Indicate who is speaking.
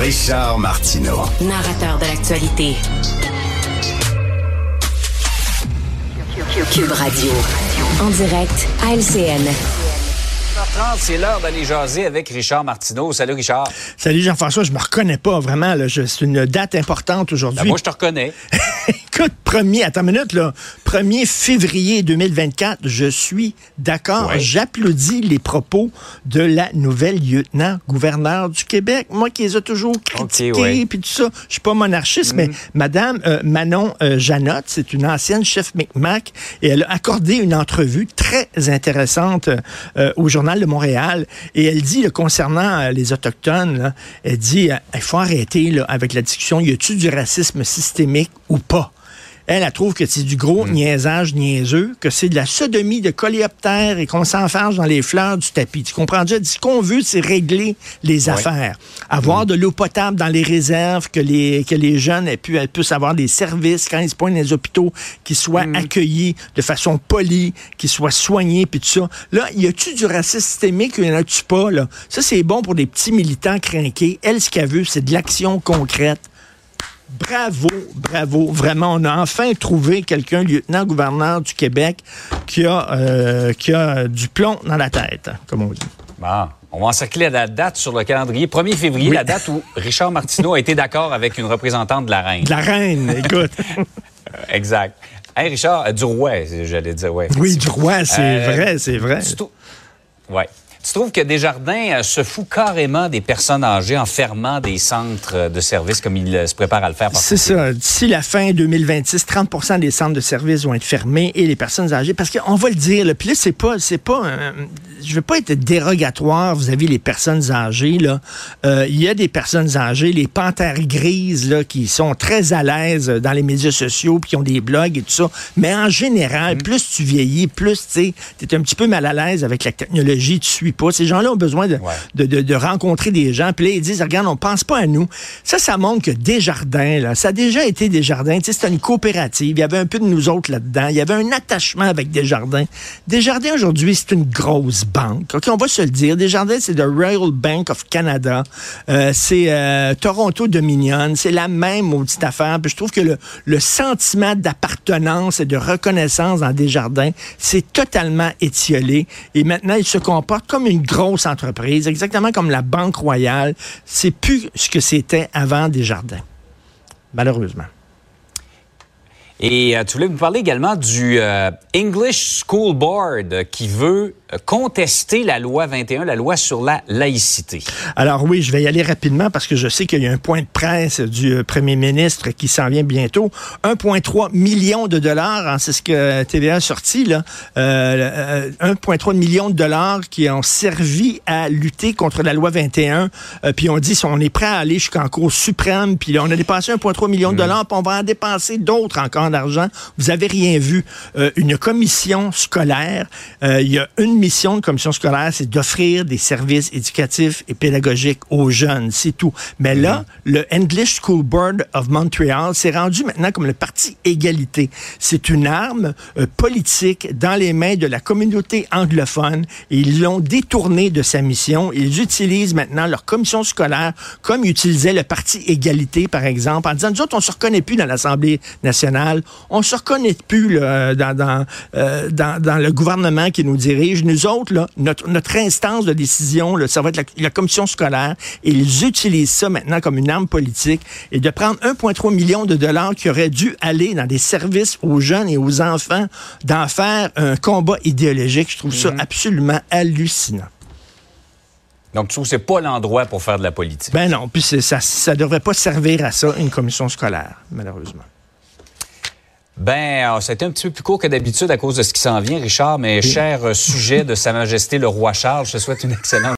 Speaker 1: Richard Martineau.
Speaker 2: Narrateur de l'actualité. Cube Radio. En direct à LCN.
Speaker 3: 30 c'est l'heure d'aller jaser avec Richard Martineau. Salut Richard.
Speaker 4: Salut Jean-François, je me reconnais pas vraiment. C'est une date importante aujourd'hui.
Speaker 3: Ben, moi, je te reconnais.
Speaker 4: Écoute, premier, attends une minute, là. 1er février 2024, je suis d'accord.
Speaker 3: Ouais.
Speaker 4: J'applaudis les propos de la nouvelle lieutenant-gouverneur du Québec. Moi qui les ai toujours critiqués,
Speaker 3: ouais.
Speaker 4: puis tout ça. Je suis pas monarchiste,
Speaker 3: Mm.
Speaker 4: mais Madame euh, Manon euh, Janotte, c'est une ancienne chef McMac, et elle a accordé une entrevue très intéressante euh, au Journal de Montréal. Et elle dit, concernant euh, les Autochtones, elle dit, euh, il faut arrêter avec la discussion, y a-tu du racisme systémique ou pas? Elle, elle trouve que c'est du gros niaisage niaiseux, que c'est de la sodomie de coléoptère et qu'on s'enfarge dans les fleurs du tapis. Tu comprends? Dit, ce qu'on veut, c'est régler les affaires. Avoir de l'eau potable dans les réserves, que les, que les jeunes aient pu, puissent avoir des services quand ils se pointent dans les hôpitaux, qu'ils soient accueillis de façon polie, qu'ils soient soignés, puis tout ça. Là, y a-tu du racisme systémique ou y en a-tu pas, là? Ça, c'est bon pour des petits militants crinqués. Elle, ce qu'elle veut, c'est de l'action concrète. Bravo, bravo. Vraiment, on a enfin trouvé quelqu'un, lieutenant-gouverneur du Québec, qui a, euh, qui a du plomb dans la tête, comme on dit.
Speaker 3: Bon, on va encercler la date sur le calendrier. 1er février,
Speaker 4: Oui.
Speaker 3: la date où Richard Martineau a été d'accord avec une représentante de la reine.
Speaker 4: De la reine, écoute.
Speaker 3: Exact. Hey, Richard, euh, du roi, j'allais dire, ouais.
Speaker 4: oui, du roi, c'est
Speaker 3: Euh,
Speaker 4: vrai, c'est vrai.
Speaker 3: Tu trou- Ouais. Tu trouves que Desjardins euh, se fout carrément des personnes âgées en fermant des centres euh, de services comme il euh, se prépare à le faire?
Speaker 4: C'est ça. D'ici la fin 2026, 30% des centres de services vont être fermés et les personnes âgées, parce qu'on va le dire, là, puis là, c'est pas, c'est pas, je veux pas être dérogatoire vis-à-vis les personnes âgées, là. Euh, Il y a des personnes âgées, les panthères grises, là, qui sont très à l'aise dans les médias sociaux, puis qui ont des blogs et tout ça. Mais en général, plus tu vieillis, plus, tu t'es un petit peu mal à l'aise avec la technologie, tu suis pas. Ces gens-là ont besoin de,
Speaker 3: Ouais.
Speaker 4: de, de- de rencontrer des gens. Puis là, ils disent, regarde, on pense pas à nous. Ça, ça montre que Desjardins, là, ça a déjà été Desjardins. C'était une coopérative. Il y avait un peu de nous autres là-dedans. Il y avait un attachement avec Desjardins. Desjardins, aujourd'hui, c'est une grosse OK, on va se le dire. Desjardins, c'est the Royal Bank of Canada. Euh, c'est euh, Toronto Dominion. C'est la même maudite affaire. Puis je trouve que le, le sentiment d'appartenance et de reconnaissance dans Desjardins, c'est totalement étiolé. Et maintenant, il se comporte comme une grosse entreprise, exactement comme la Banque Royale. C'est plus ce que c'était avant Desjardins. Malheureusement.
Speaker 3: Et euh, tu voulais me parler également du euh, English School Board euh, qui veut euh, contester la loi 21, la loi sur la laïcité.
Speaker 4: Alors oui, je vais y aller rapidement parce que je sais qu'il y a un point de presse du euh, premier ministre qui s'en vient bientôt. 1,3 million de dollars, hein, c'est ce que TVA a sorti, là. Euh, euh, 1,3 million de dollars qui ont servi à lutter contre la loi 21. Euh, puis on dit, si on est prêt à aller jusqu'en Cour suprême, puis là, on a dépensé 1,3 million de dollars, puis on va en dépenser d'autres encore d'argent. Vous avez rien vu. Euh, une commission scolaire, euh, il y a une mission de commission scolaire, c'est d'offrir des services éducatifs et pédagogiques aux jeunes, c'est tout. Mais là, le English School Board of Montreal s'est rendu maintenant comme le parti égalité. C'est une arme euh, politique dans les mains de la communauté anglophone ils l'ont détourné de sa mission. Ils utilisent maintenant leur commission scolaire comme utilisait le parti égalité, par exemple, en disant, nous autres, on se reconnaît plus dans l'Assemblée nationale, on se reconnaît plus là, dans, dans, euh, dans, dans le gouvernement qui nous dirige. Nous autres, là, notre, notre instance de décision, là, ça va être la, la commission scolaire, et ils utilisent ça maintenant comme une arme politique, et de prendre 1,3 million de dollars qui auraient dû aller dans des services aux jeunes et aux enfants, d'en faire un combat idéologique, je trouve ça absolument hallucinant.
Speaker 3: Donc, tu trouves que c'est pas l'endroit pour faire de la politique?
Speaker 4: Ben non, puis ça ne devrait pas servir à ça, une commission scolaire, malheureusement.
Speaker 3: Ben, euh, ça a été un petit peu plus court que d'habitude à cause de ce qui s'en vient, Richard, mais cher euh, sujet de Sa Majesté le Roi Charles, je te souhaite une excellente